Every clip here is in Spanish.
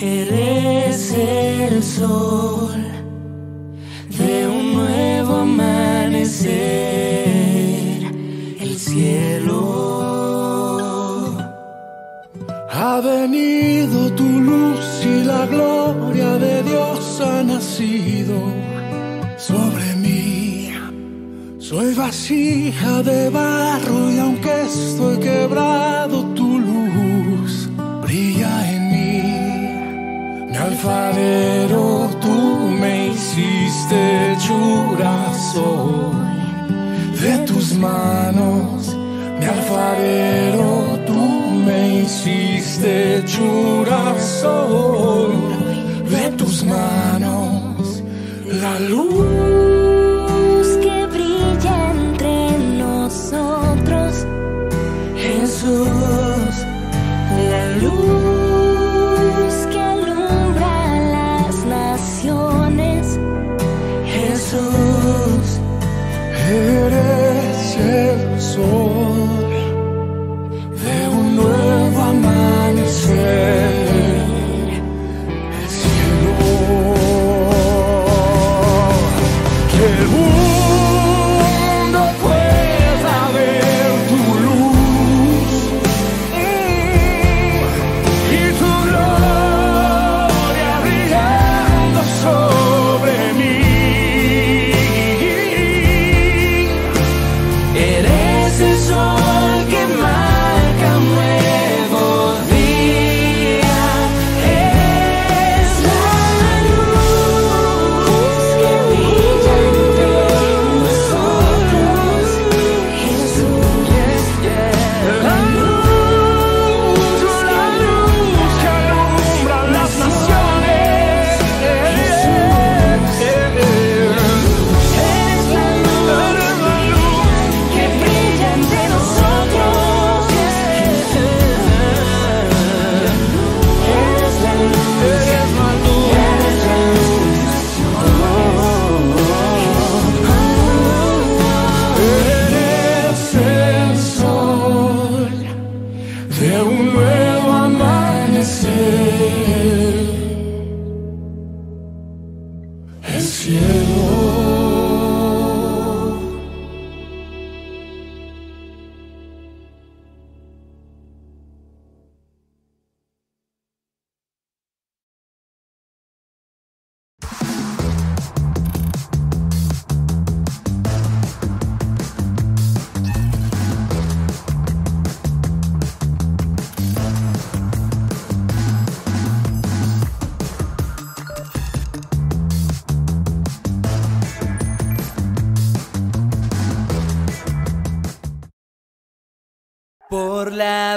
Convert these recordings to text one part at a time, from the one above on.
eres el sol de un nuevo amanecer, el cielo. Ha venido tu luz y la gloria de Dios ha nacido sobre mí. Soy vasija de barro y aunque estoy quebrado, alfarero, tú me hiciste hechura soy de tus manos. Mi alfarero, tú me hiciste hechura soy de tus manos. La luz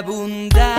por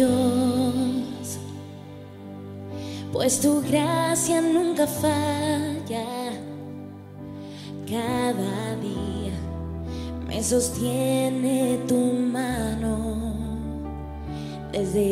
Dios, pues tu gracia nunca falla. Cada día me sostiene tu mano desde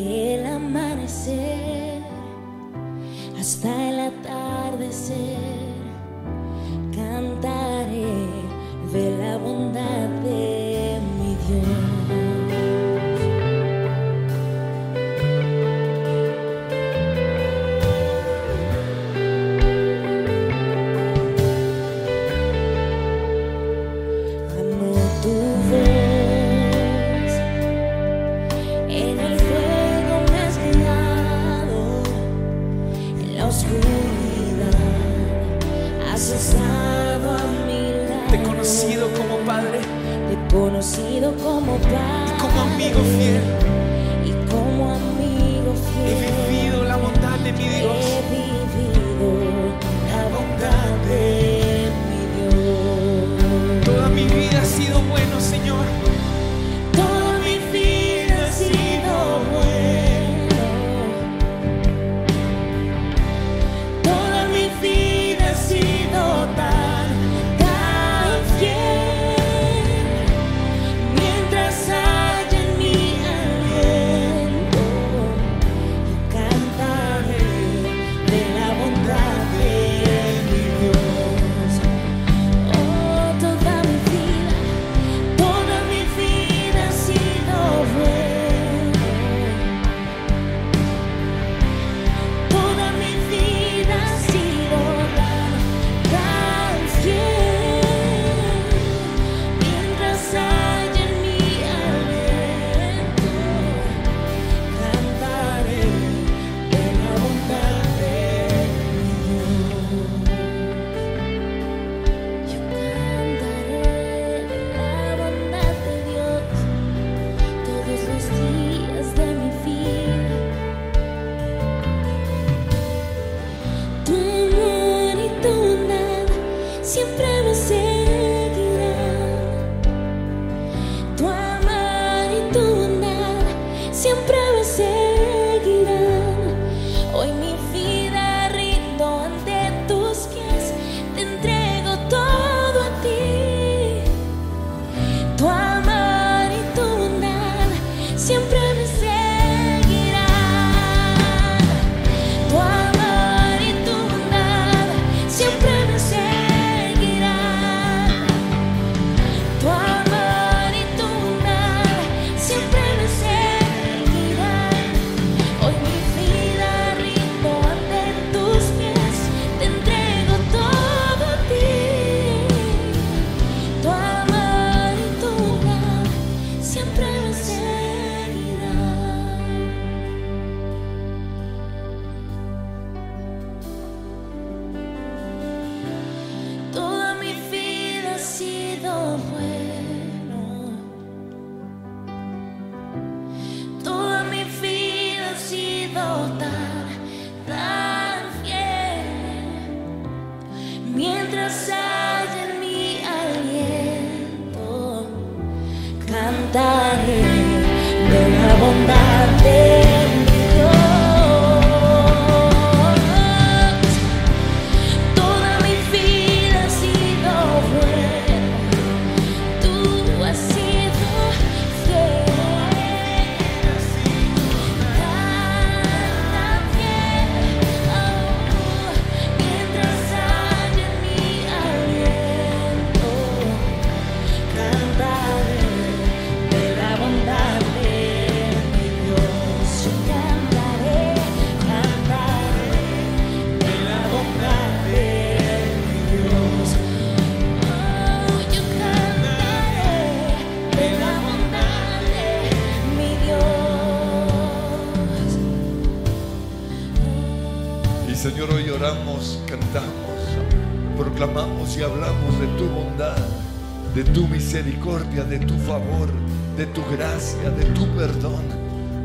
misericordia, de tu favor, de tu gracia, de tu perdón.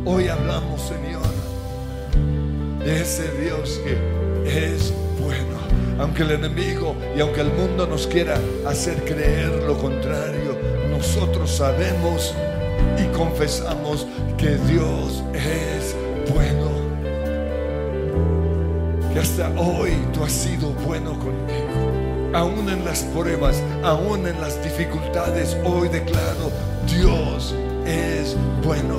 Hoy hablamos, Señor, de ese Dios que es bueno. Aunque el enemigo y aunque el mundo nos quiera hacer creer lo contrario, nosotros sabemos y confesamos que Dios es bueno. Que hasta hoy tú has sido bueno conmigo Aún en las pruebas, aún en las dificultades, hoy declaro, Dios es bueno.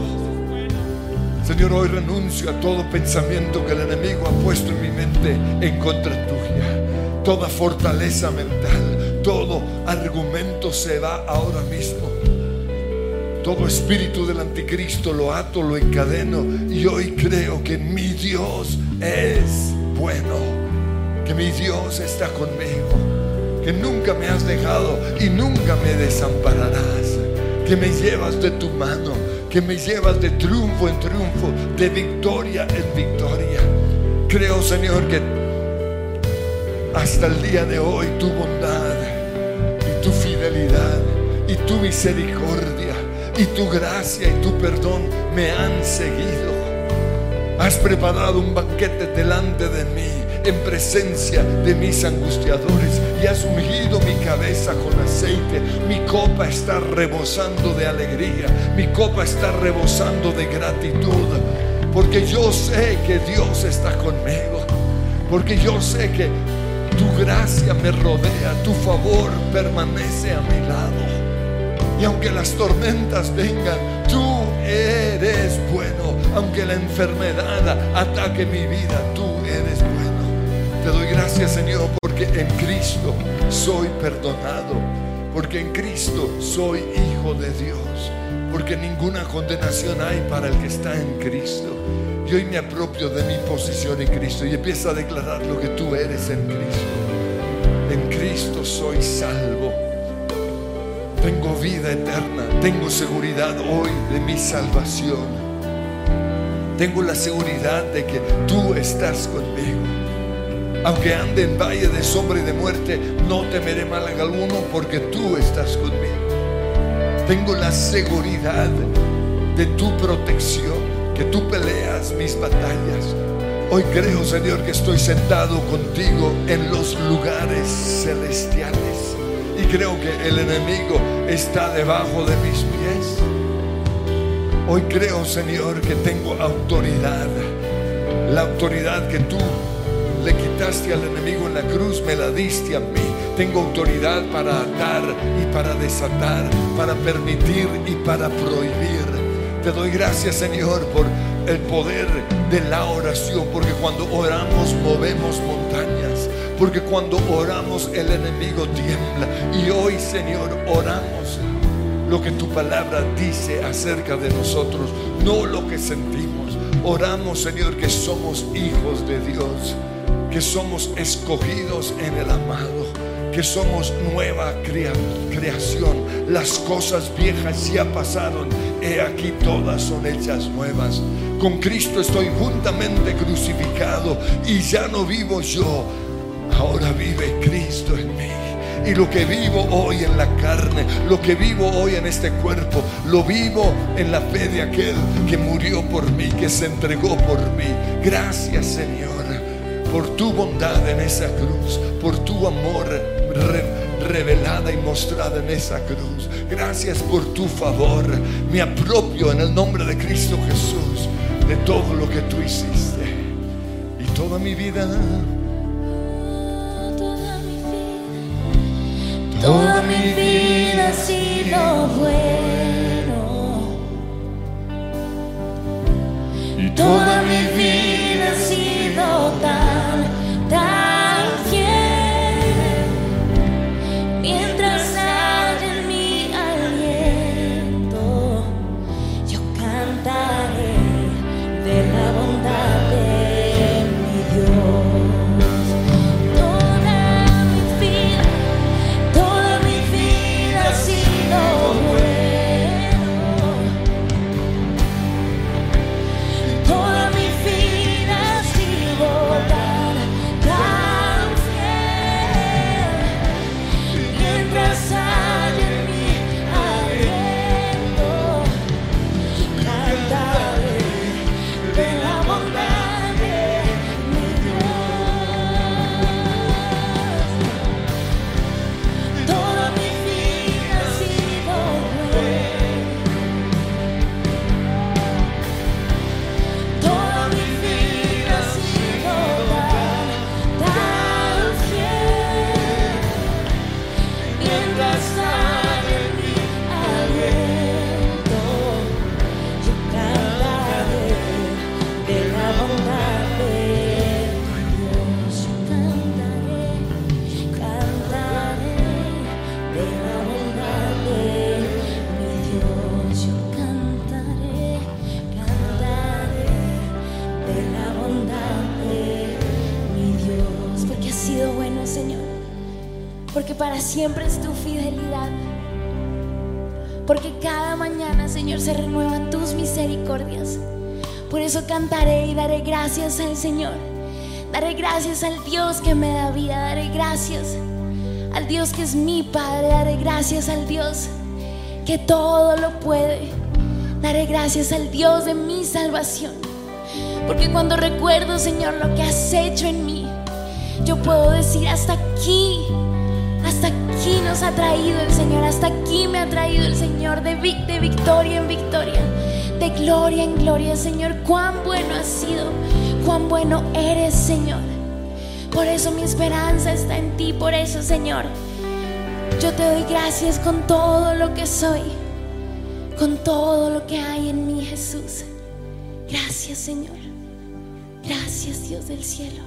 Señor, hoy renuncio a todo pensamiento que el enemigo ha puesto en mi mente en contra tuya. Toda fortaleza mental, todo argumento se va ahora mismo. Todo espíritu del anticristo lo ato, lo encadeno y hoy creo que mi Dios es bueno, que mi Dios está conmigo, que nunca me has dejado y nunca me desampararás, que me llevas de tu mano, que me llevas de triunfo en triunfo, de victoria en victoria. Creo, Señor, que hasta el día de hoy tu bondad y tu fidelidad y tu misericordia y tu gracia y tu perdón me han seguido. Has preparado un banquete delante de mí en presencia de mis angustiadores y has ungido mi cabeza con aceite. Mi copa está rebosando de alegría, mi copa está rebosando de gratitud, porque yo sé que Dios está conmigo, porque yo sé que tu gracia me rodea, tu favor permanece a mi lado. Y aunque las tormentas vengan, tú eres bueno. Aunque la enfermedad ataque mi vida, tú eres bueno. Te doy gracias, Señor, porque en Cristo soy perdonado. Porque en Cristo soy hijo de Dios. Porque ninguna condenación hay para el que está en Cristo. Y hoy me apropio de mi posición en Cristo y empiezo a declarar lo que tú eres en Cristo. En Cristo soy salvo. Tengo vida eterna. Tengo seguridad hoy de mi salvación. Tengo la seguridad de que tú estás conmigo. Aunque ande en valle de sombra y de muerte, no temeré mal alguno porque tú estás conmigo. Tengo la seguridad de tu protección, que tú peleas mis batallas. Hoy creo, Señor, que estoy sentado contigo en los lugares celestiales. Y creo que el enemigo está debajo de mis pies. Hoy creo, Señor, que tengo autoridad. La autoridad que tú le quitaste al enemigo en la cruz, me la diste a mí. Tengo autoridad para atar y para desatar, para permitir y para prohibir. Te doy gracias, Señor, por el poder de la oración, porque cuando oramos movemos montañas, porque cuando oramos el enemigo tiembla. Y hoy, Señor, oramos lo que tu palabra dice acerca de nosotros, no lo que sentimos. Oramos, Señor, que somos hijos de Dios, que somos escogidos en el amado, que somos nueva crea- creación. Las cosas viejas ya pasaron, he aquí todas son hechas nuevas. Con Cristo estoy juntamente crucificado y ya no vivo yo, ahora vive Cristo en mí. Y lo que vivo hoy en la carne, lo que vivo hoy en este cuerpo, lo vivo en la fe de aquel que murió por mí, que se entregó por mí. Gracias Señor por tu bondad en esa cruz, por tu amor re- revelada y mostrada en esa cruz. Gracias por tu favor. Me apropio en el nombre de Cristo Jesús de todo lo que tú hiciste. Y toda mi vida, Toda mi vida, toda mi vida ha sido bueno. Toda mi vida siempre es tu fidelidad. Porque cada mañana, Señor, se renuevan tus misericordias. Por eso cantaré y daré gracias al Señor. Daré gracias al Dios que me da vida. Daré gracias al Dios que es mi Padre. Daré gracias al Dios que todo lo puede. Daré gracias al Dios de mi salvación. Porque cuando recuerdo, Señor, lo que has hecho en mí, yo puedo decir hasta aquí, nos ha traído el Señor, hasta aquí me ha traído el Señor de, vic- de victoria en victoria, de gloria en gloria, Señor. Cuán bueno has sido, cuán bueno eres, Señor. Por eso mi esperanza está en ti, por eso, Señor, yo te doy gracias con todo lo que soy, con todo lo que hay en mí, Jesús. Gracias, Señor. Gracias, Dios del cielo.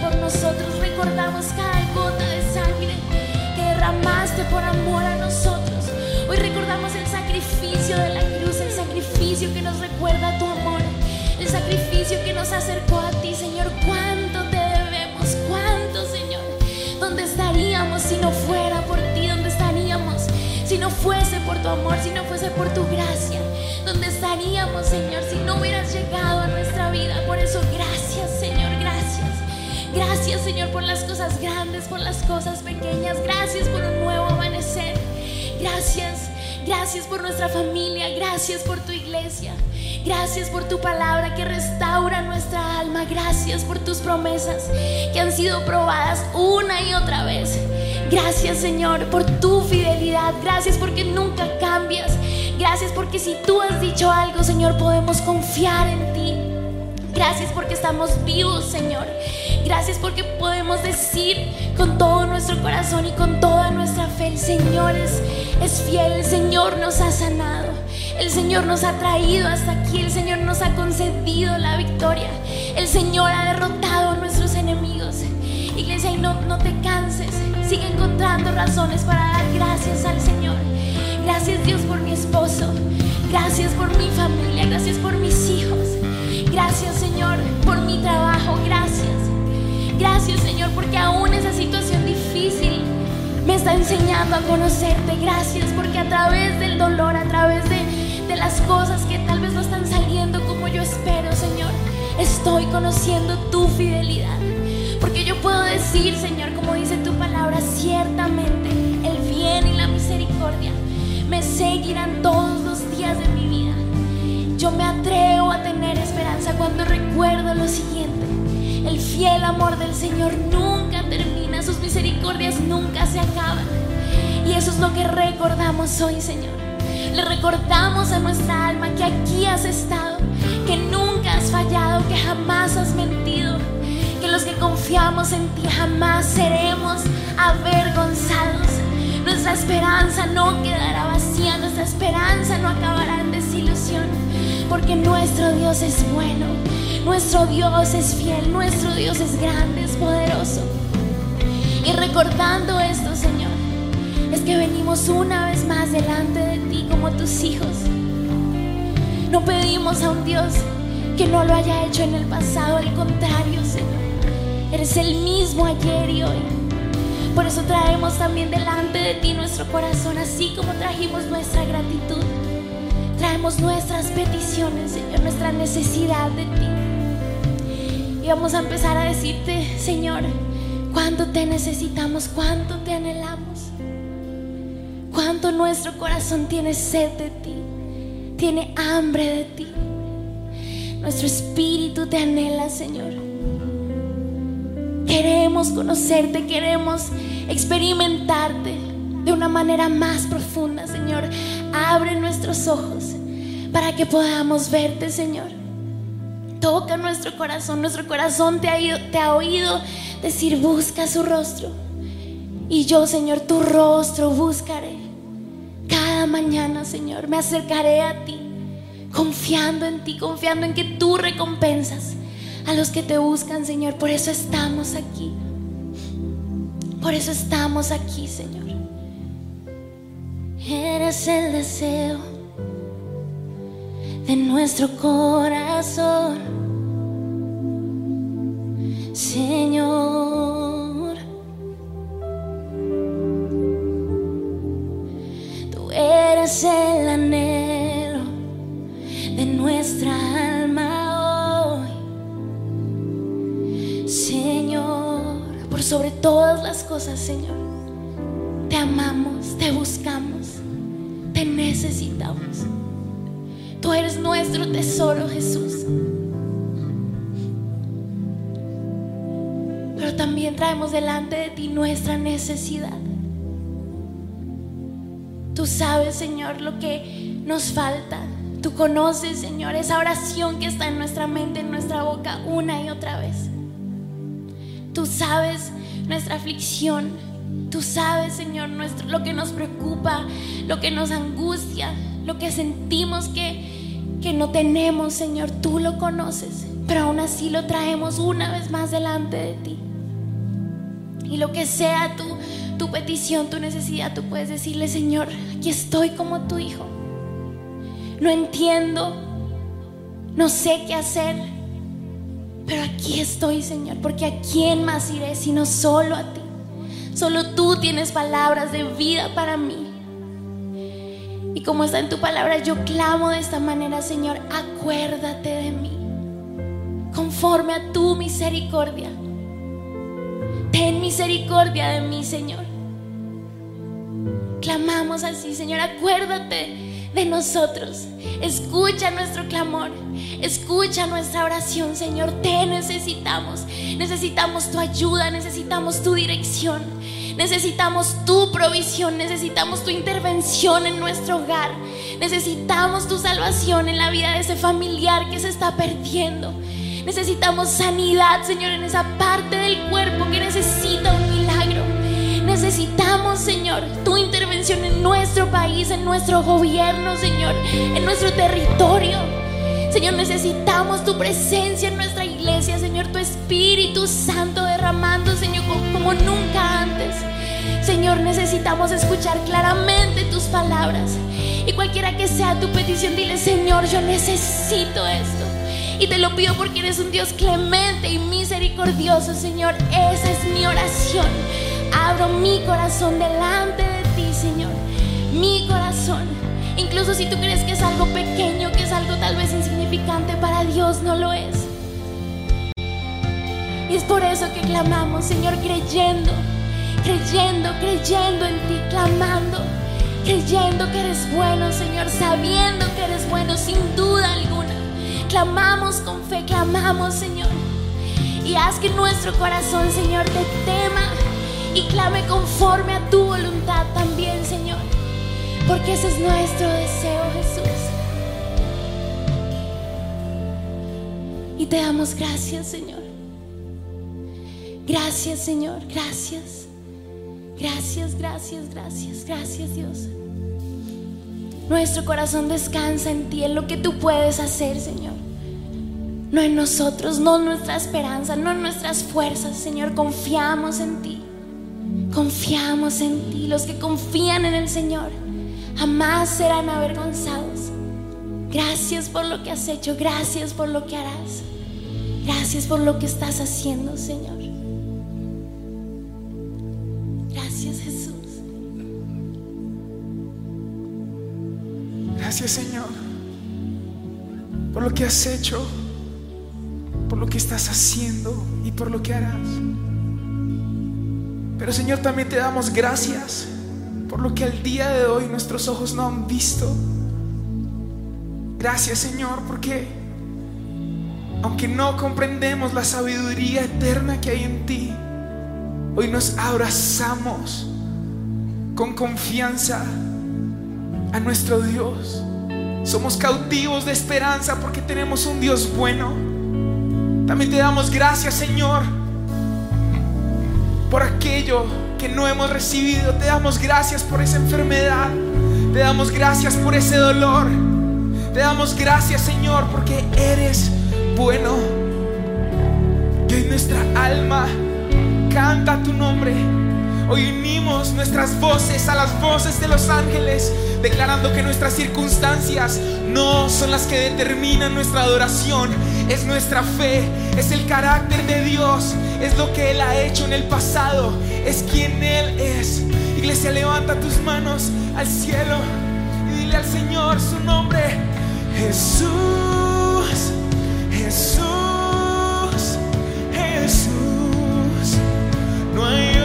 Por nosotros. Recordamos cada gota de sangre que derramaste por amor a nosotros. Hoy recordamos el sacrificio de la cruz, el sacrificio que nos recuerda tu amor, el sacrificio que nos acercó a ti, Señor. ¿Cuánto te debemos? ¿Cuánto, Señor? ¿Dónde estaríamos si no fuera por ti? ¿Dónde estaríamos si no fuese por tu amor, si no fuese por tu gracia? ¿Dónde estaríamos, Señor, si no hubieras llegado a nuestra vida? Por eso, gracias, Señor. Gracias, Señor, por las cosas grandes, por las cosas pequeñas. Gracias por un nuevo amanecer. Gracias, gracias por nuestra familia. Gracias por tu iglesia. Gracias por tu palabra que restaura nuestra alma. Gracias por tus promesas que han sido probadas una y otra vez. Gracias Señor por tu fidelidad. Gracias porque nunca cambias. Gracias porque si tú has dicho algo, Señor, podemos confiar en ti. Gracias porque estamos vivos, Señor. Gracias porque podemos decir con todo nuestro corazón y con toda nuestra fe, el Señor es, fiel, el Señor nos ha sanado, el Señor nos ha traído hasta aquí, el Señor nos ha concedido la victoria, el Señor ha derrotado a nuestros enemigos. Iglesia, y no, no te canses, sigue encontrando razones para dar gracias al Señor. Gracias Dios por mi esposo, gracias por mi familia, gracias por mis hijos. Gracias Señor por mi trabajo, gracias. Gracias Señor porque aún esa situación difícil me está enseñando a conocerte. Gracias porque a través del dolor, a través de, de las cosas que tal vez no están saliendo como yo espero, Señor, estoy conociendo tu fidelidad. Porque yo puedo decir, Señor, como dice tu palabra, ciertamente el bien y la misericordia me seguirán todos los días de mi vida. Yo me atrevo a tener esperanza cuando recuerdo lo siguiente. El fiel amor del Señor nunca termina, sus misericordias nunca se acaban. Y eso es lo que recordamos hoy, Señor. Le recordamos a nuestra alma que aquí has estado, que nunca has fallado, que jamás has mentido, que los que confiamos en ti jamás seremos avergonzados. Nuestra esperanza no quedará vacía, nuestra esperanza no acabará en desilusión, porque nuestro Dios es bueno, nuestro Dios es fiel, nuestro Dios es grande, es poderoso. Y recordando esto, Señor, es que venimos una vez más delante de ti como tus hijos. No pedimos a un Dios que no lo haya hecho en el pasado, al contrario, Señor. Eres el mismo ayer y hoy. Por eso traemos también delante de ti nuestro corazón, así como trajimos nuestra gratitud. Traemos nuestras peticiones, Señor, nuestra necesidad de ti. Vamos a empezar a decirte, Señor, cuánto te necesitamos, cuánto te anhelamos. Cuánto nuestro corazón tiene sed de ti, tiene hambre de ti. Nuestro espíritu te anhela, Señor. Queremos conocerte, queremos experimentarte de una manera más profunda, Señor. Abre nuestros ojos para que podamos verte, Señor. Toca nuestro corazón, nuestro corazón te ha, oído decir, busca su rostro. Y yo, Señor, tu rostro buscaré. Cada mañana, Señor, me acercaré a ti, confiando en ti, confiando en que tú recompensas a los que te buscan, Señor. Por eso estamos aquí. Por eso estamos aquí, Señor. Eres el deseo de nuestro corazón. Señor, tú eres el anhelo de nuestra alma hoy. Señor, por sobre todas las cosas, Señor, te amamos, te buscamos, te necesitamos. Tú eres nuestro tesoro, Jesús. Pero también traemos delante de ti nuestra necesidad. Tú sabes, Señor, lo que nos falta. Tú conoces, Señor, esa oración que está en nuestra mente, en nuestra boca, una y otra vez. Tú sabes nuestra aflicción. Tú sabes, Señor, nuestro, lo que nos preocupa, lo que nos angustia, lo que sentimos que, que no tenemos, Señor. Tú lo conoces, pero aún así lo traemos una vez más delante de ti. Y lo que sea tu, tu petición, tu necesidad, tú puedes decirle, Señor, aquí estoy como tu hijo. No entiendo, no sé qué hacer, pero aquí estoy, Señor, porque a quién más iré sino solo a ti. Solo tú tienes palabras de vida para mí. Y como está en tu palabra, yo clamo de esta manera, Señor, acuérdate de mí, conforme a tu misericordia. Ten misericordia de mí, Señor. Clamamos así, Señor, acuérdate de nosotros. Escucha nuestro clamor, escucha nuestra oración, Señor. Te necesitamos. Necesitamos tu ayuda, necesitamos tu dirección, necesitamos tu provisión, necesitamos tu intervención en nuestro hogar. Necesitamos tu salvación en la vida de ese familiar que se está perdiendo. Necesitamos sanidad, Señor, en esa parte del cuerpo que necesita un milagro. Necesitamos, Señor, tu intervención en nuestro país, en nuestro gobierno, Señor, en nuestro territorio. Señor, necesitamos tu presencia en nuestra iglesia, Señor, tu Espíritu Santo derramando, Señor, como, nunca antes. Señor, necesitamos escuchar claramente tus palabras. Y cualquiera que sea tu petición, dile, Señor, yo necesito esto. Y te lo pido porque eres un Dios clemente y misericordioso, Señor. Esa es mi oración. Abro mi corazón delante de ti, Señor. Mi corazón. Incluso si tú crees que es algo pequeño, que es algo tal vez insignificante, para Dios no lo es. Y es por eso que clamamos, Señor, creyendo, creyendo, creyendo en ti, clamando, creyendo que eres bueno, Señor, sabiendo que eres bueno sin duda alguna. Clamamos con fe, clamamos, Señor. Y haz que nuestro corazón, Señor, te tema y clame conforme a tu voluntad también, Señor. Porque ese es nuestro deseo, Jesús. Y te damos gracias, Señor. Gracias, Señor. Gracias. Gracias, gracias, gracias. Gracias, Dios. Nuestro corazón descansa en ti, en lo que tú puedes hacer, Señor. No en nosotros, no en nuestra esperanza, no en nuestras fuerzas, Señor. Confiamos en ti. Confiamos en ti. Los que confían en el Señor jamás serán avergonzados. Gracias por lo que has hecho. Gracias por lo que harás. Gracias por lo que estás haciendo, Señor. Gracias, Jesús. Gracias Señor por lo que has hecho, por lo que estás haciendo y por lo que harás. Pero Señor, también te damos gracias por lo que al día de hoy nuestros ojos no han visto. Gracias Señor porque aunque no comprendemos la sabiduría eterna que hay en ti, hoy nos abrazamos con confianza a nuestro Dios. Somos cautivos de esperanza porque tenemos un Dios bueno. También te damos gracias, Señor, por aquello que no hemos recibido. Te damos gracias por esa enfermedad. Te damos gracias por ese dolor. Te damos gracias, Señor, porque eres bueno. Y hoy nuestra alma canta tu nombre. Hoy unimos nuestras voces a las voces de los ángeles, declarando que nuestras circunstancias no son las que determinan nuestra adoración, es nuestra fe, es el carácter de Dios, es lo que Él ha hecho en el pasado, es quien Él es. Iglesia, levanta tus manos al cielo y dile al Señor su nombre, Jesús, Jesús, Jesús. No hay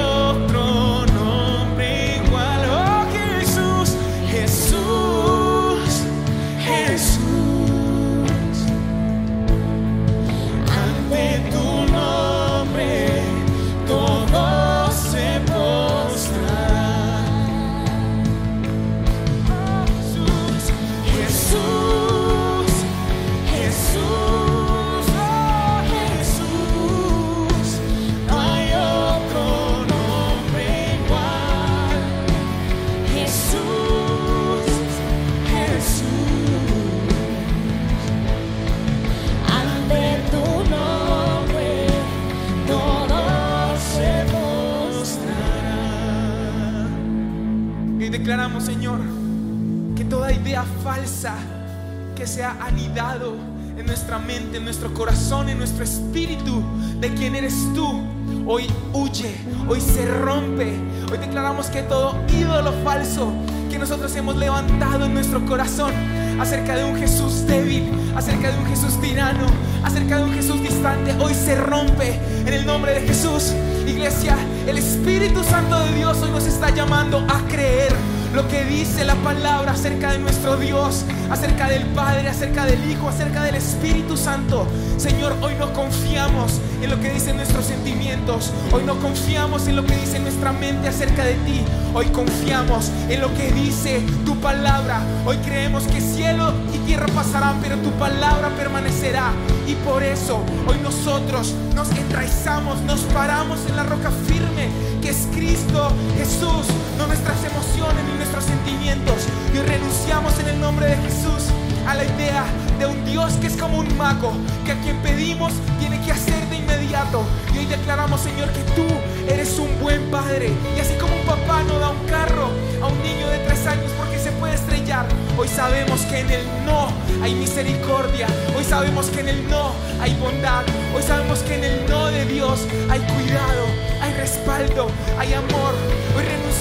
que se ha anidado en nuestra mente, en nuestro corazón, en nuestro espíritu de quién eres tú, hoy huye, hoy se rompe. Hoy declaramos que todo ídolo falso que nosotros hemos levantado en nuestro corazón acerca de un Jesús débil, acerca de un Jesús tirano, acerca de un Jesús distante, hoy se rompe en el nombre de Jesús. Iglesia, el Espíritu Santo de Dios hoy nos está llamando a creer lo que dice la palabra acerca de nuestro Dios, acerca del Padre, acerca del Hijo, acerca del Espíritu Santo. Señor, hoy no confiamos en lo que dicen nuestros sentimientos, hoy no confiamos en lo que dice nuestra mente acerca de ti, hoy confiamos en lo que dice tu palabra. Hoy creemos que cielo y tierra pasarán, pero tu palabra permanecerá. Y por eso hoy nosotros nos enraizamos, nos paramos en la roca firme que es Cristo Jesús, no nuestras emociones ni nuestros sentimientos. Y renunciamos en el nombre de Jesús a la idea de un Dios que es como un mago, que a quien pedimos tiene que hacer de inmediato. Y hoy declaramos, Señor, que tú eres un buen padre. Y así como un papá no da un carro a un niño de tres años porque se puede estrellar, hoy sabemos que en el no hay misericordia. Hoy sabemos que en el no hay bondad. Hoy sabemos que en el no de Dios hay cuidado, hay respaldo, hay amor. Hoy renunciamos en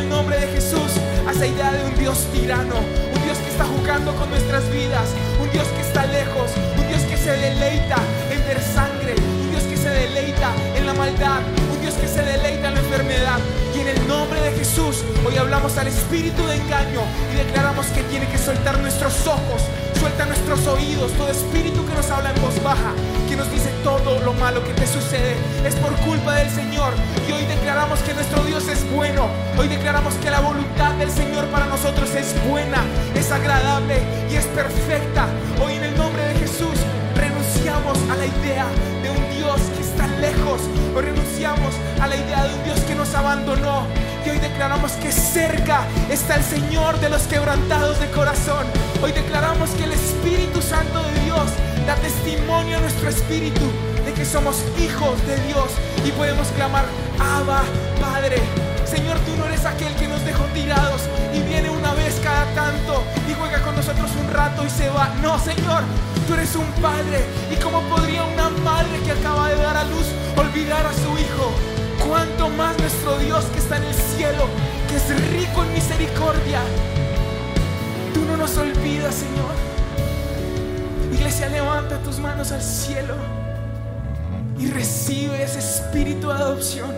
el nombre de Jesús a esa idea de un Dios tirano, un Dios que está jugando con nuestras vidas, un Dios que está lejos, un Dios que se deleita en ver sangre, un Dios que se deleita en la maldad, un Dios que se deleita en la enfermedad. Y en el nombre de Jesús, hoy hablamos al espíritu de engaño y declaramos que tiene que soltar nuestros ojos, suelta nuestros oídos, todo espíritu que nos habla en voz baja, todo lo malo que te sucede, es por culpa del Señor. Y hoy declaramos que nuestro Dios es bueno, hoy declaramos que la voluntad del Señor para nosotros es buena, es agradable y es perfecta. Hoy en el nombre de Jesús renunciamos a la idea de un Dios que está lejos, hoy renunciamos a la idea de un Dios que nos abandonó. Y hoy declaramos que cerca está el Señor de los quebrantados de corazón. Hoy declaramos que el Espíritu Santo de Dios da testimonio a nuestro espíritu de que somos hijos de Dios y podemos clamar, Abba, Padre. Señor, tú no eres aquel que nos dejó tirados y viene una vez cada tanto y juega con nosotros un rato y se va. No, Señor, tú eres un padre. ¿Y cómo podría una madre que acaba de dar a luz olvidar a su hijo? Cuanto más nuestro Dios que está en el cielo, que es rico en misericordia. Tú no nos olvidas, Señor. Iglesia, levanta tus manos al cielo y recibe ese espíritu de adopción.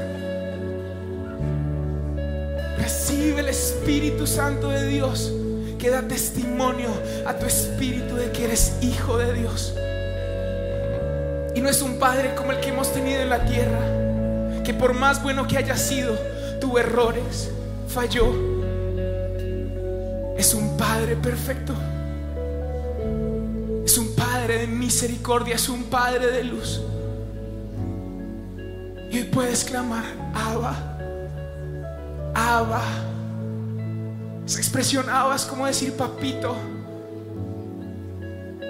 Recibe el Espíritu Santo de Dios que da testimonio a tu espíritu de que eres hijo de Dios. Y no es un padre como el que hemos tenido en la tierra, que por más bueno que haya sido, tuvo errores, falló. Es un padre perfecto. Padre de misericordia, es un padre de luz. Y hoy puedes clamar, Abba, Abba. Esa expresión Abba es como decir papito,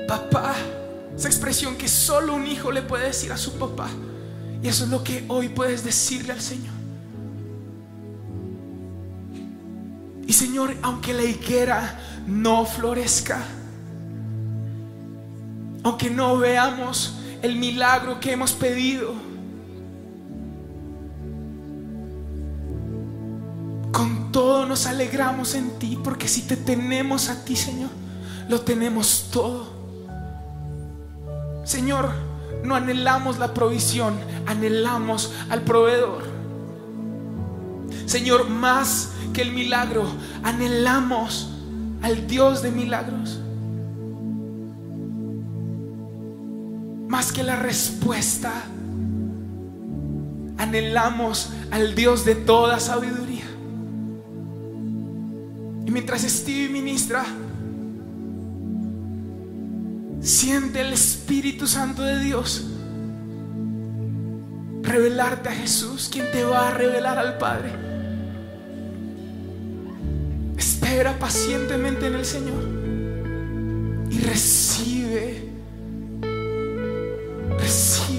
papá. Esa expresión que solo un hijo le puede decir a su papá. Y eso es lo que hoy puedes decirle al Señor. Y Señor, aunque la higuera no florezca, aunque no veamos el milagro que hemos pedido, con todo nos alegramos en ti, porque si te tenemos a ti, Señor, lo tenemos todo. Señor, no anhelamos la provisión, anhelamos al proveedor. Señor, más que el milagro, anhelamos al Dios de milagros. Más que la respuesta, anhelamos al Dios de toda sabiduría. Y mientras Steve ministra, siente el Espíritu Santo de Dios revelarte a Jesús, quien te va a revelar al Padre. Espera pacientemente en el Señor y recibe, recibe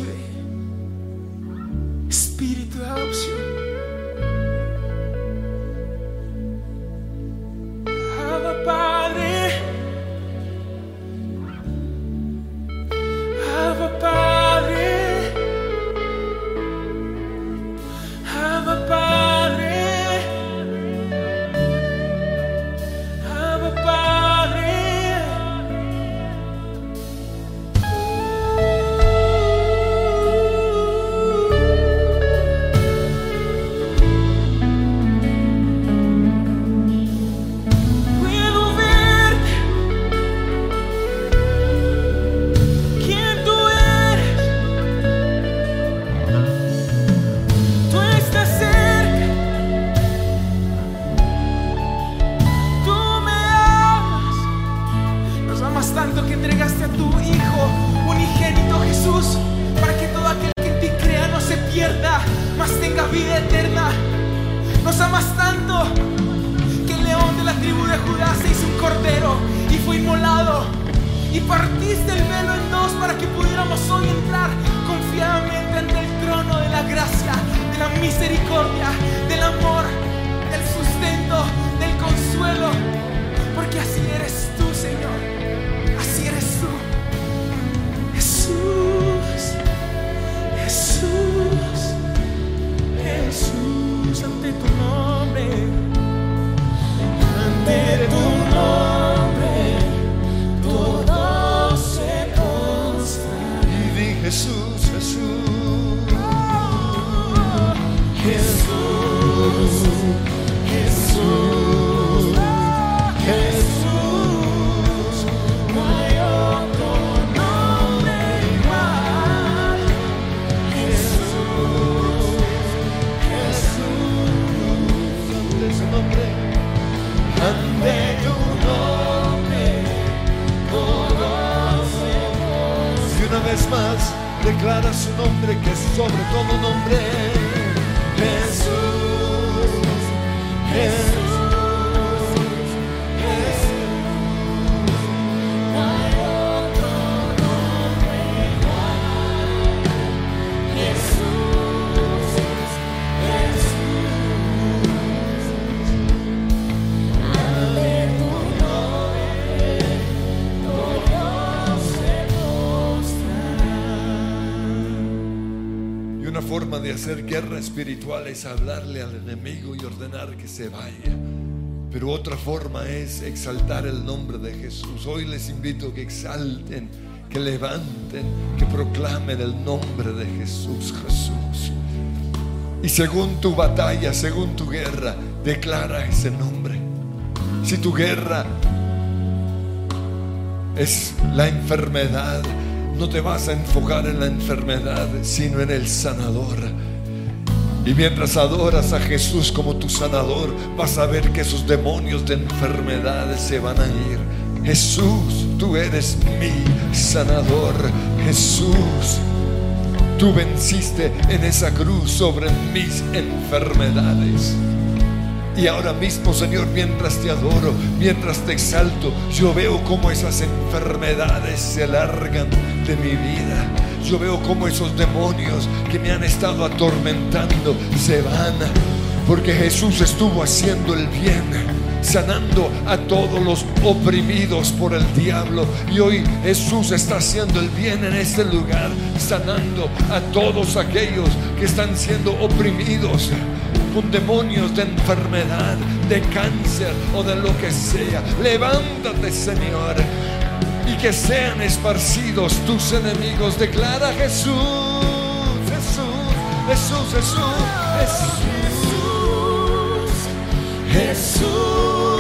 amas tanto que el león de la tribu de Judá se hizo un cordero y fue inmolado. Y partiste el velo en dos para que pudiéramos hoy entrar confiadamente ante el trono de la gracia, de la misericordia, del amor, del sustento, del consuelo. Porque así eres nombre, ante tu nombre, declara su nombre que es sobre todo nombre. Jesús, Jesús, forma de hacer guerra espiritual es hablarle al enemigo y ordenar que se vaya. Pero otra forma es exaltar el nombre de Jesús. Hoy les invito a que exalten, que levanten, que proclamen el nombre de Jesús, Jesús. Y según tu batalla, según tu guerra, declara ese nombre. Si tu guerra es la enfermedad, no te vas a enfocar en la enfermedad, sino en el sanador. Y mientras adoras a Jesús como tu sanador, vas a ver que esos demonios de enfermedades se van a ir. Jesús, tú eres mi sanador. Jesús, tú venciste en esa cruz sobre mis enfermedades. Y ahora mismo, Señor, mientras te adoro, mientras te exalto, yo veo cómo esas enfermedades se largan de mi vida. Yo veo cómo esos demonios que me han estado atormentando se van. Porque Jesús estuvo haciendo el bien, sanando a todos los oprimidos por el diablo. Y hoy Jesús está haciendo el bien en este lugar, sanando a todos aquellos que están siendo oprimidos con demonios de enfermedad, de cáncer o de lo que sea. Levántate, Señor, y que sean esparcidos tus enemigos. Declara Jesús, Jesús, Jesús, Jesús, Jesús. Jesús,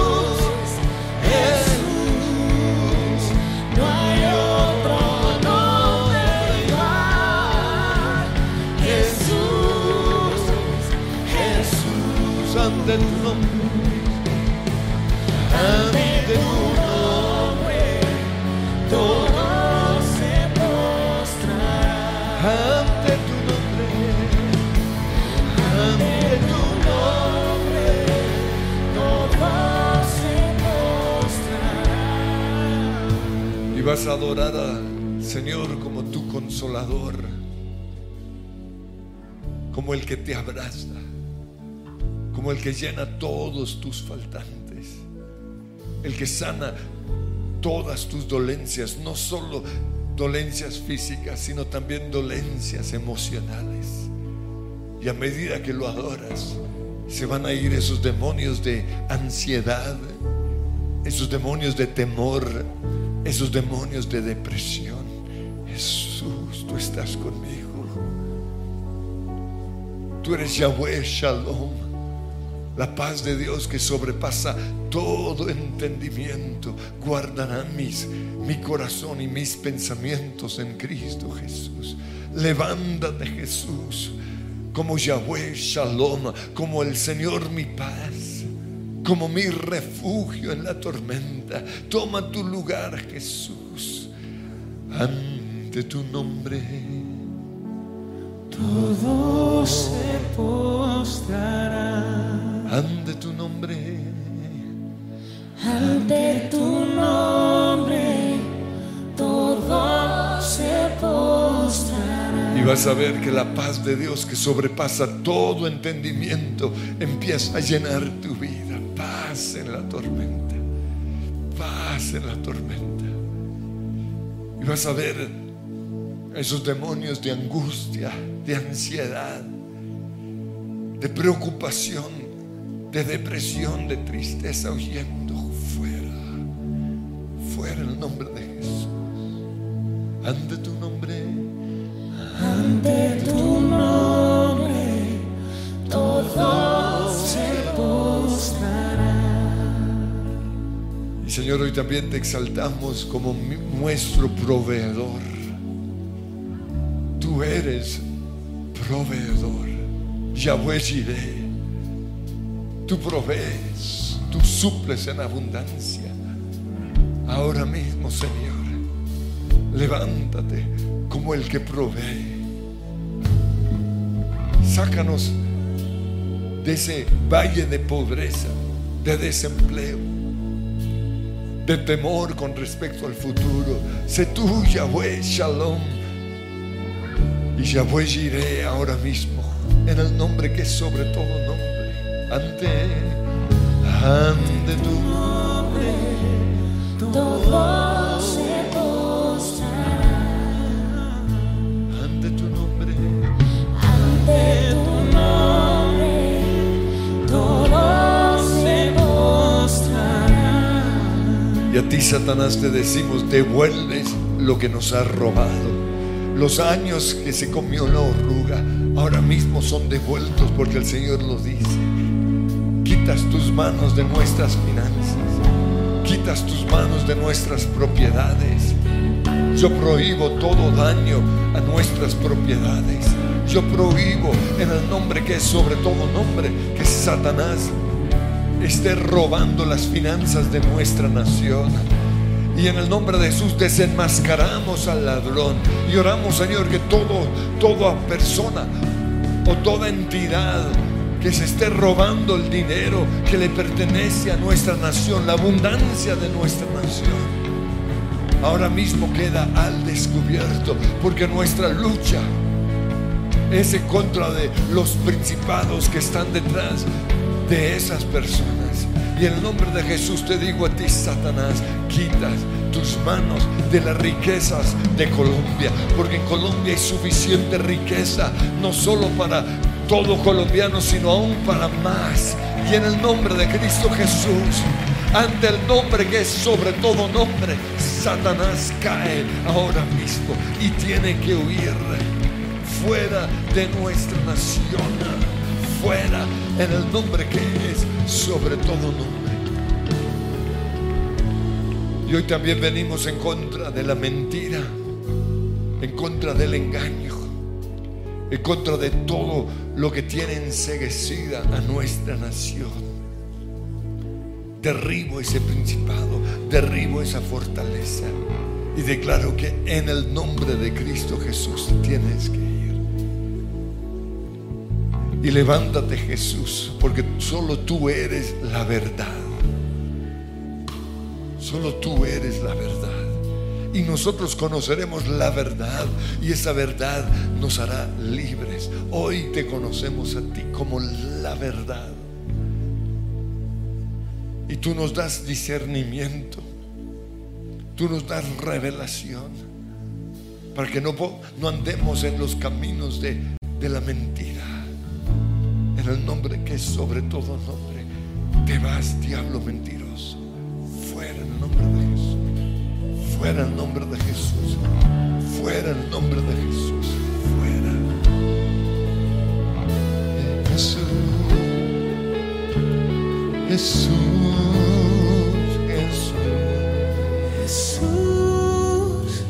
Jesús, ante tu nombre, ante tu nombre. Todo se postrará. ante tu nombre, Ante tu nombre. Todo se postrará. y vas a adorar al Señor como tu consolador, como el que te abraza, como el que llena todos tus faltantes, el que sana todas tus dolencias, no solo dolencias físicas, sino también dolencias emocionales. Y a medida que lo adoras, se van a ir esos demonios de ansiedad, esos demonios de temor, esos demonios de depresión. Jesús, tú estás conmigo. Tú eres Yahweh Shalom. La paz de Dios que sobrepasa todo entendimiento guardará mis, mi corazón y mis pensamientos en Cristo Jesús. Levántate Jesús como Yahweh Shalom, como el Señor mi paz, como mi refugio en la tormenta. Toma tu lugar Jesús ante tu nombre. Todo se postrará. Tu nombre. Ante tu nombre todo se postrará. Y vas a ver que la paz de Dios que sobrepasa todo entendimiento empieza a llenar tu vida. Paz en la tormenta. Paz en la tormenta. Y vas a ver esos demonios de angustia, de ansiedad, de preocupación, de depresión, de tristeza huyendo fuera. Fuera en el nombre de Jesús. Ante tu nombre. Ante tu nombre todo se postrará. Y Señor, hoy también te exaltamos como nuestro proveedor. Tú eres proveedor. Yahweh Jireh. Tú provees, tú suples en abundancia. Ahora mismo, Señor, levántate como el que provee. Sácanos de ese valle de pobreza, de desempleo de temor con respecto al futuro. Sé tú, Yahweh Shalom. Y Yahweh Jireh ahora mismo, en el nombre que es sobre todo nombre. Ante, ante tu nombre. Todo se postrará. Ante tu nombre. Ante tu nombre todo se postrará. Y a ti, Satanás, te decimos, devuelves lo que nos has robado. Los años que se comió la oruga, ahora mismo son devueltos porque el Señor lo dice. Quitas tus manos de nuestras finanzas. Quitas tus manos de nuestras propiedades. Yo prohíbo todo daño a nuestras propiedades. Yo prohíbo en el nombre que es sobre todo nombre, que Satanás esté robando las finanzas de nuestra nación. Y en el nombre de Jesús desenmascaramos al ladrón y oramos, Señor, que todo, toda persona o toda entidad que se esté robando el dinero que le pertenece a nuestra nación, la abundancia de nuestra nación, ahora mismo queda al descubierto, porque nuestra lucha es en contra de los principados que están detrás de esas personas. Y en el nombre de Jesús te digo a ti, Satanás, quitas tus manos de las riquezas de Colombia, porque en Colombia hay suficiente riqueza, no solo para todo colombiano, sino aún para más. Y en el nombre de Cristo Jesús, ante el nombre que es sobre todo nombre, Satanás cae ahora mismo y tiene que huir fuera de nuestra nación, fuera en el nombre que es sobre todo nombre. Y hoy también venimos en contra de la mentira, en contra del engaño, en contra de todo lo que tiene enseguecida a nuestra nación. Derribo ese principado, derribo esa fortaleza y declaro que en el nombre de Cristo Jesús tienes que ir. Y levántate Jesús, porque solo tú eres la verdad. Solo tú eres la verdad. Y nosotros conoceremos la verdad y esa verdad nos hará libres. Hoy te conocemos a ti como la verdad. Y tú nos das discernimiento. Tú nos das revelación. Para que no, no andemos en los caminos de, de la mentira. En el nombre que es sobre todo nombre. Te vas, diablo mentiroso. Fuera en el nombre de Jesús. Fuera el nombre de Jesús. Fuera el nombre de Jesús. Fuera. Jesús. Jesús. Jesús.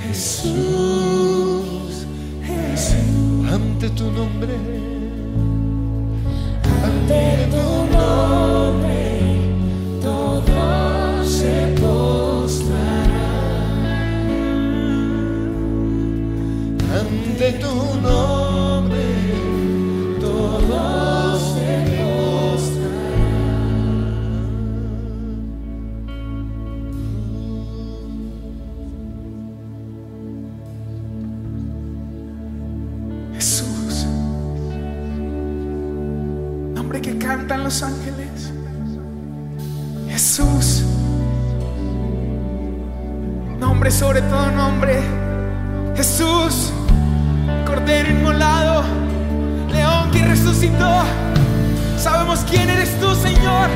Jesús, Jesús, Ante tu nombre. ante ¿Quién eres tú, Señor?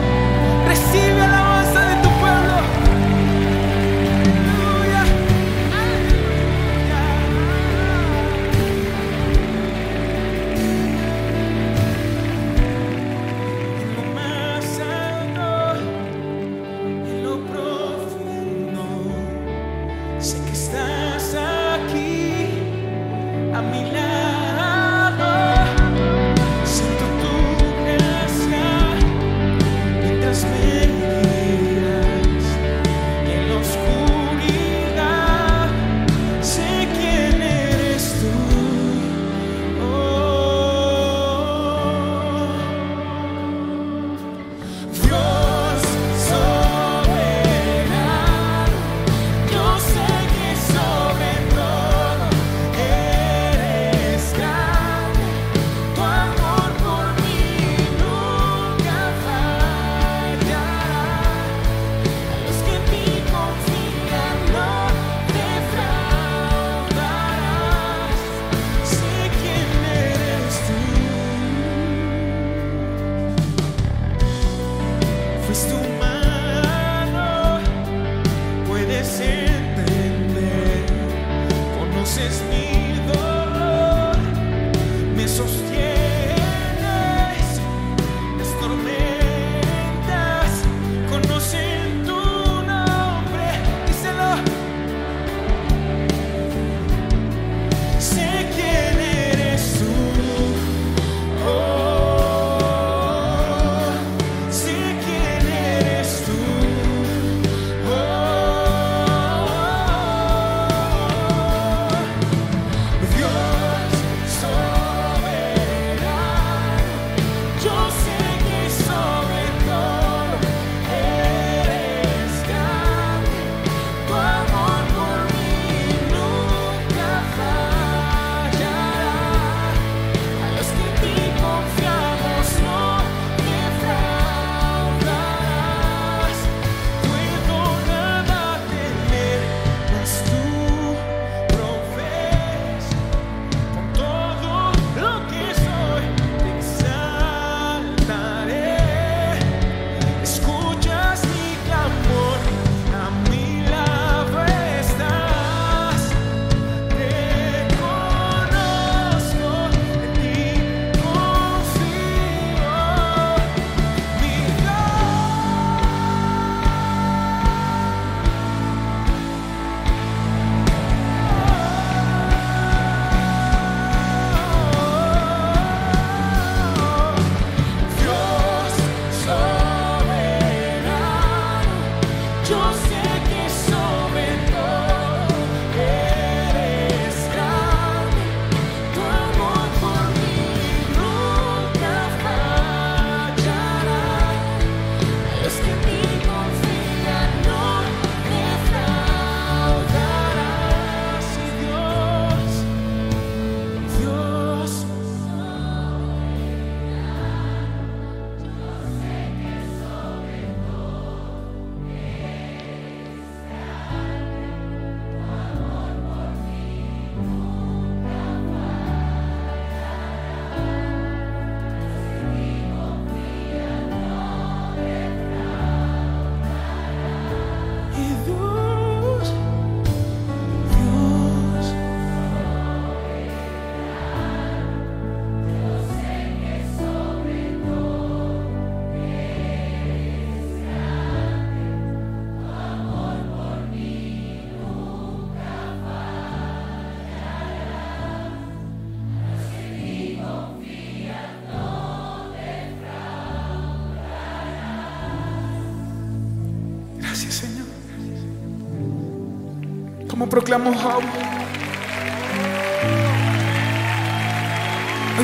Hoy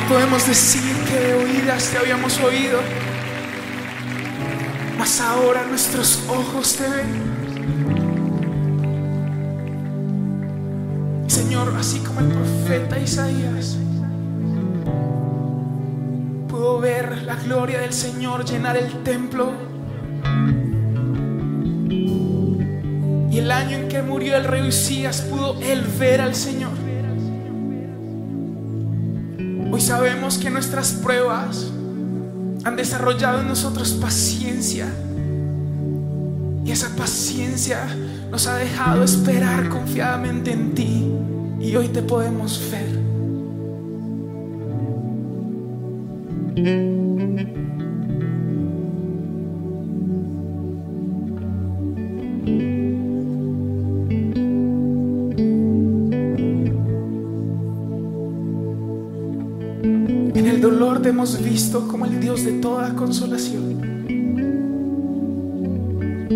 podemos decir que de oídas te habíamos oído, mas ahora nuestros ojos te ven. Señor, así como el profeta Isaías pudo ver la gloria del Señor llenar el templo, murió el rey Usías pudo él ver al Señor. Hoy sabemos que nuestras pruebas han desarrollado en nosotros paciencia. Y esa paciencia nos ha dejado esperar confiadamente en ti. Y hoy te podemos ver. Como el Dios de toda consolación.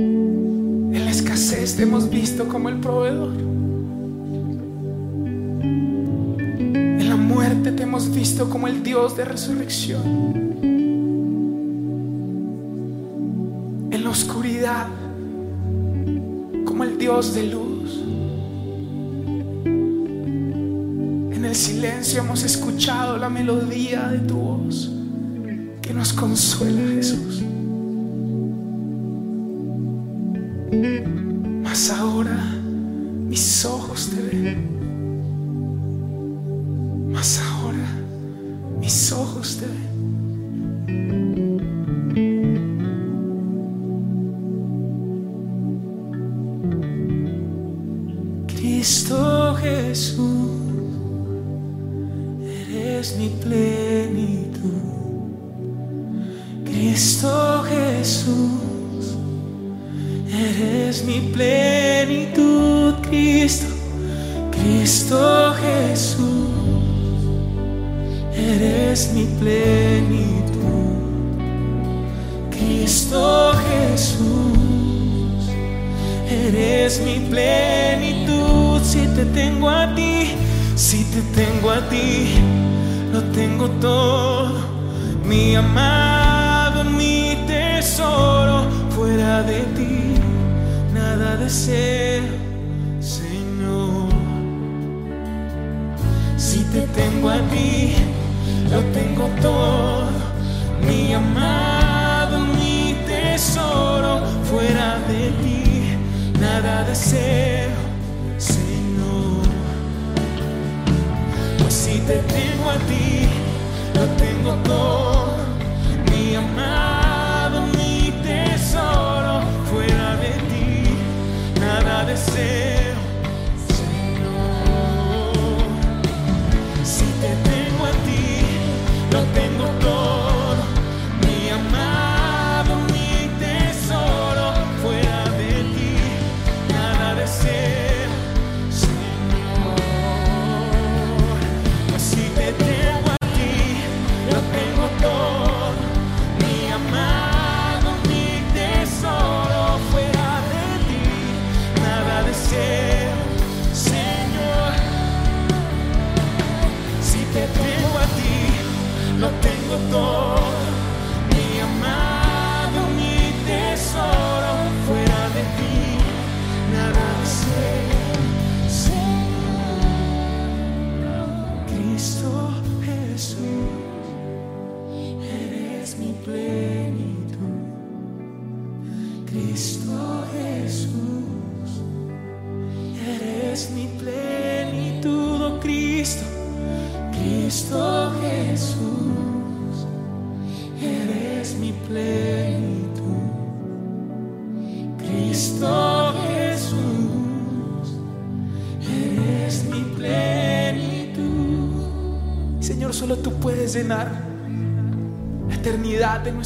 En la escasez te hemos visto como el proveedor. En la muerte te hemos visto como el Dios de resurrección. En la oscuridad como el Dios de luz. En el silencio hemos escuchado la melodía de tu voz nos consuela, Jesús. Mas ahora mis ojos te ven.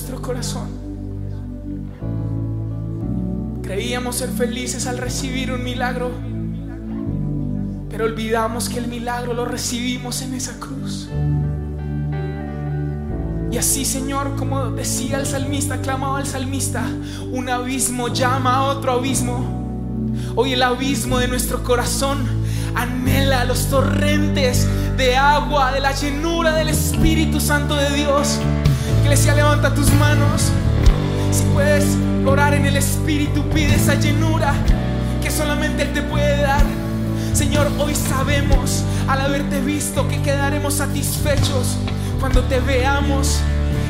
Nuestro corazón. Creíamos ser felices al recibir un milagro, pero olvidamos que el milagro lo recibimos en esa cruz. Y así, Señor, como decía el salmista, clamaba el salmista, un abismo llama a otro abismo. Hoy el abismo de nuestro corazón anhela los torrentes de agua, de la llenura del Espíritu Santo de Dios. Iglesia, levanta tus manos. Si puedes orar en el Espíritu, pide esa llenura que solamente Él te puede dar. Señor, hoy sabemos al haberte visto que quedaremos satisfechos cuando te veamos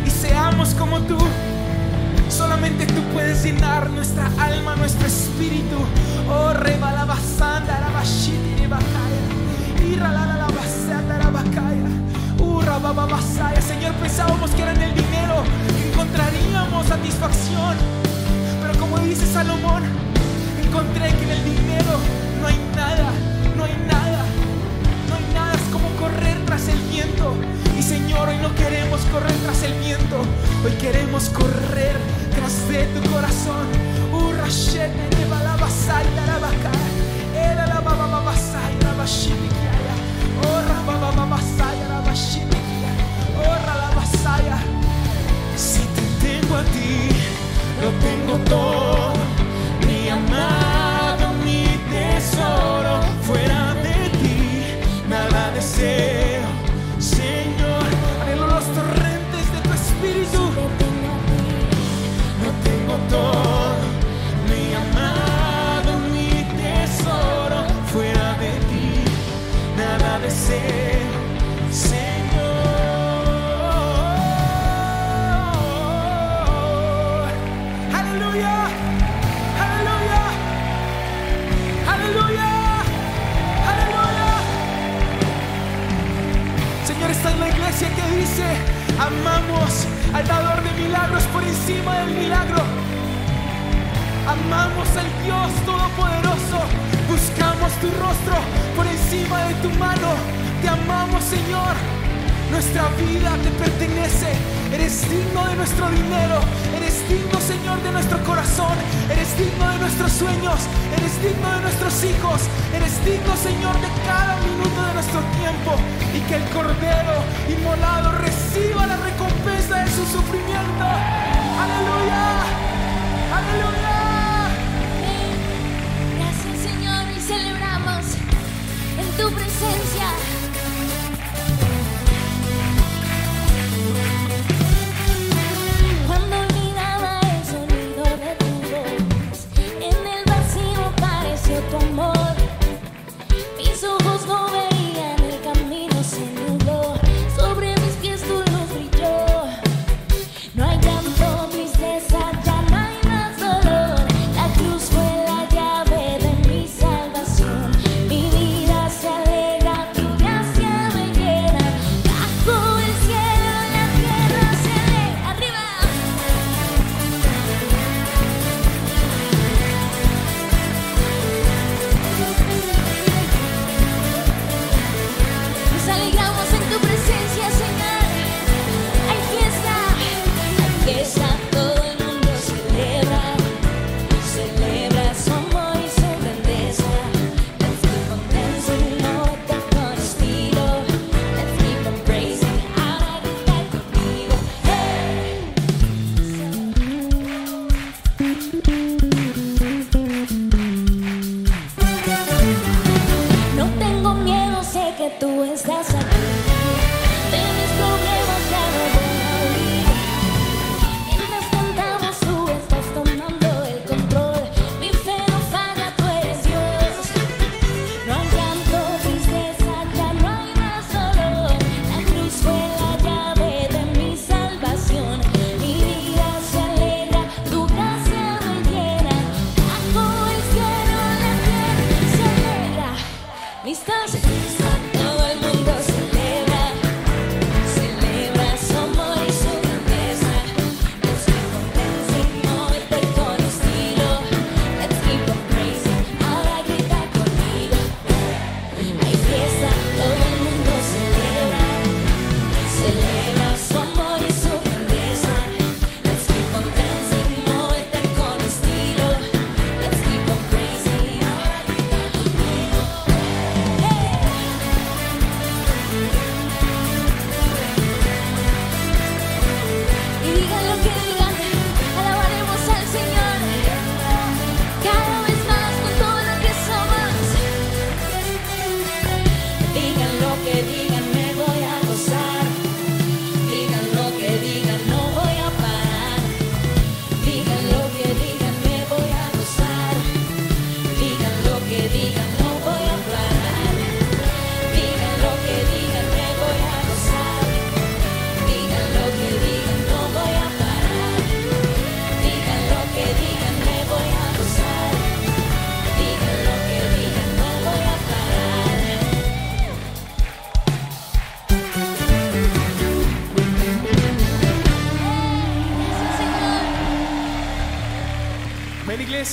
y seamos como tú. Solamente tú puedes llenar nuestra alma, nuestro espíritu. Oh, rebalabasanda, rabashiti, rebakaya. Señor, pensábamos que era en el dinero encontraríamos satisfacción. Pero como dice Salomón, encontré que en el dinero no hay nada, no hay nada, no hay nada. Es como correr tras el viento. Y Señor, hoy no queremos correr tras el viento, hoy queremos correr tras de tu corazón. Uh, Si te tengo a ti, lo tengo todo. Mi amado, mi tesoro. Fuera de ti, nada deseo. Señor, anhelo los torrentes de tu espíritu. Lo tengo todo. Mi amado, mi tesoro. Fuera de ti, nada deseo. Amamos al dador de milagros por encima del milagro. Amamos al Dios Todopoderoso. Buscamos tu rostro por encima de tu mano. Te amamos, Señor. Nuestra vida te pertenece. Eres digno de nuestro dinero. Eres digno, Señor, de nuestro corazón. Eres digno de nuestros sueños. Eres digno de nuestros hijos. Eres digno, Señor, de cada minuto de nuestro tiempo. Y que el Cordero inmolado reciba la recompensa de su sufrimiento. Aleluya. Aleluya. Gracias Señor y celebramos en tu presencia.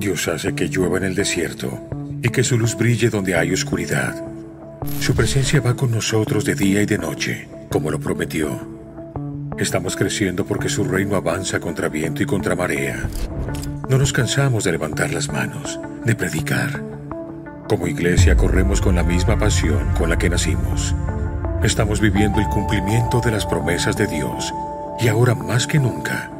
Dios hace que llueva en el desierto y que su luz brille donde hay oscuridad. Su presencia va con nosotros de día y de noche, como lo prometió. Estamos creciendo porque su reino avanza contra viento y contra marea. No nos cansamos de levantar las manos, de predicar. Como iglesia corremos con la misma pasión con la que nacimos. Estamos viviendo el cumplimiento de las promesas de Dios y ahora más que nunca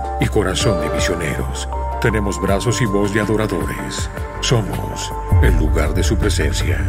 y corazón de misioneros. Tenemos brazos y voz de adoradores. Somos el lugar de su presencia.